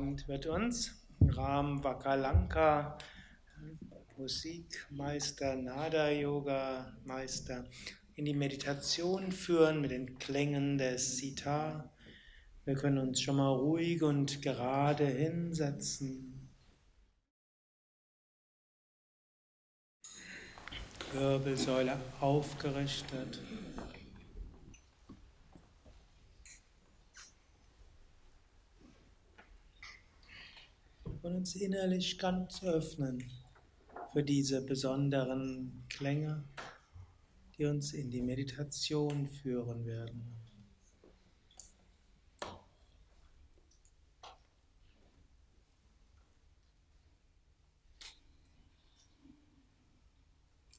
Abend wird uns Ram Vakalanka, Musikmeister, Nada-Yoga-Meister, in die Meditation führen mit den Klängen des Sitar. Wir können uns schon mal ruhig und gerade hinsetzen. Wirbelsäule aufgerichtet. Und uns innerlich ganz öffnen für diese besonderen Klänge, die uns in die Meditation führen werden.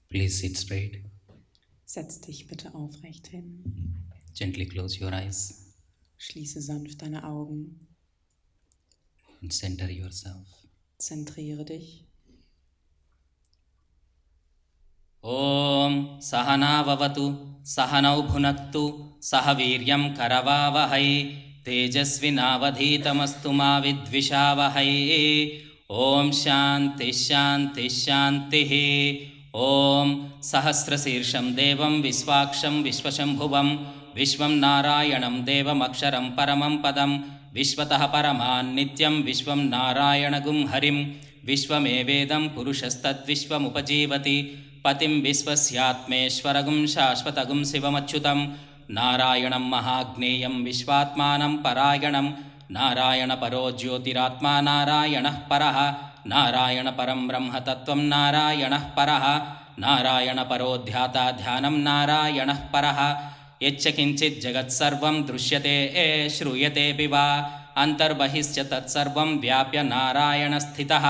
Please sit straight. Setz dich bitte aufrecht hin. Gently close your eyes. Schließe sanft deine Augen. And center yourself. Zentriere dich. ॐ सहनाववतु सहनौ भुनक्तु सह वीर्यं करवावहै तेजस्विनावधीतमस्तु मा विद्विषावहै ॐ शान्तिः शान्तिः शान्तिः ॐ सहस्रशीर्षं देवं विश्वाक्षं विश्वशम्भुवं विश्वं नारायणं देवमक्षरं परमं पदं विश्वतः परमान्नित्यं विश्वं नारायणगुं हरिं विश्वमेवेदं पुरुषस्तद्विश्वमुपजीवति पतिं विश्वस्यात्मेश्वरगुं शाश्वतगुं शिवमच्युतं नारायणं महाज्ञेयं विश्वात्मानं परायणं नारायणपरो ज्योतिरात्मा नारायणः परः नारायणपरं ब्रह्मतत्त्वं नारायणः परः नारायणपरोध्याता ध्यानं नारायणः परः यच्च किञ्चित् जगत्सर्वं दृश्यते ए श्रूयतेऽपि वा। अन्तर्बहिश्च तत्सर्वं व्याप्य नारायणस्थितः।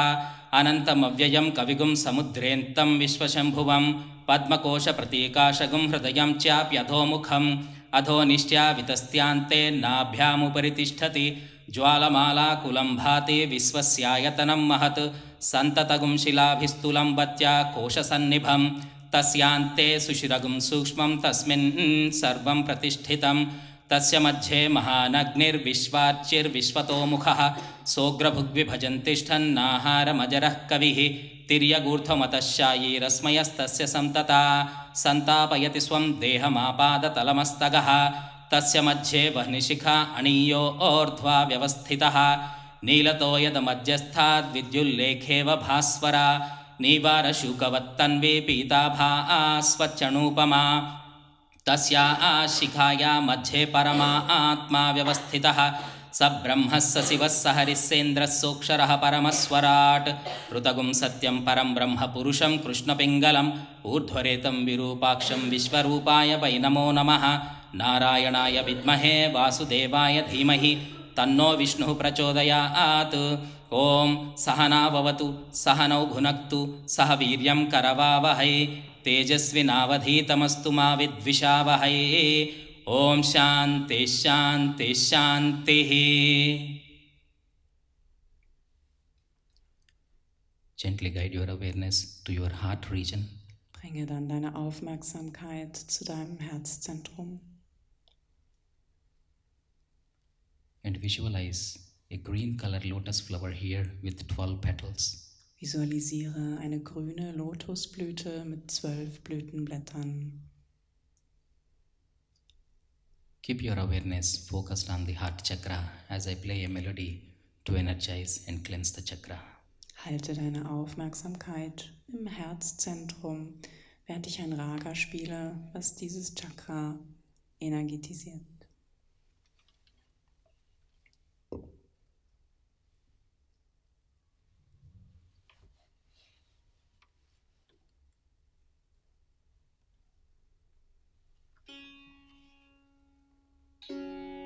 अनन्तमव्ययं कविगुं समुद्रेन्तं विश्वशम्भुवं। पद्मकोशप्रतीकाशगुं हृदयं चाप्यधोमुखम्। अधोनिश्चावितस्त्यान्ते नाभ्यामुपरि तिष्ठति। ज्वालमालाकुलं भाति विश्वस्यायतनं महत्। सन्ततगुं शिलाभिस्तुलं बत्या कोशसन्निभं तस्यान्ते सुशिरगुं सूक्ष्मं तस्मिन् सर्वं प्रतिष्ठितं। तस्य मध्ये महानग्निर्विश्वाच्यर्विश्वतोमुखः सोऽग्रभुग्विभजन्तिष्ठन्नाहारमजरः कविः। तिर्यगूर्ध्वमतः शायीरस्मयस्तस्य सन्तता। सन्तापयति स्वं देहमापादतलमस्तगः। तस्य मध्ये वह्निशिखा अणीयो ओर्ध्वा व्यवस्थितः। नीलतो यदमध्यस्थाद्विद्युल्लेखेव भास्वरा नीवारशुकवत्तन्वी पीताभा स्वच्चणूपमा तस्या शिखाया मध्ये परमा आत्मा व्यवस्थितः। स ब्रह्मः स शिवः स हरिः सेन्द्रः सोऽक्षरः परमस्वराट्। ऋतगुं सत्यं परं ब्रह्म पुरुषं कृष्णपिङ्गलम् ऊर्ध्वरेतं विरूपाक्षं विश्वरूपाय वै नमो नमः। नारायणाय विद्महे वासुदेवाय धीमहि। तन्नो विष्णुः प्रचोदयात् ॐ सहनाववतु सहनौ भुनक्तु सह वीर्यं करवावहै तेजस्विनावधीतमस्तु मा विद्विषावहै ॐ शान्तिः शान्तिः शान्तिः Gently guide your awareness to your heart region. Bringe dann deine Aufmerksamkeit zu deinem Herzzentrum. And visualize a green color lotus flower here with 12 petals. Visualisiere eine grüne Lotusblüte mit zwölf Blütenblättern. Keep your awareness focused on the heart chakra as I play a melody to energize and cleanse the chakra. Halte deine Aufmerksamkeit im Herzzentrum, während ich ein Raga spiele, was dieses Chakra energetisiert. Música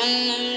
عن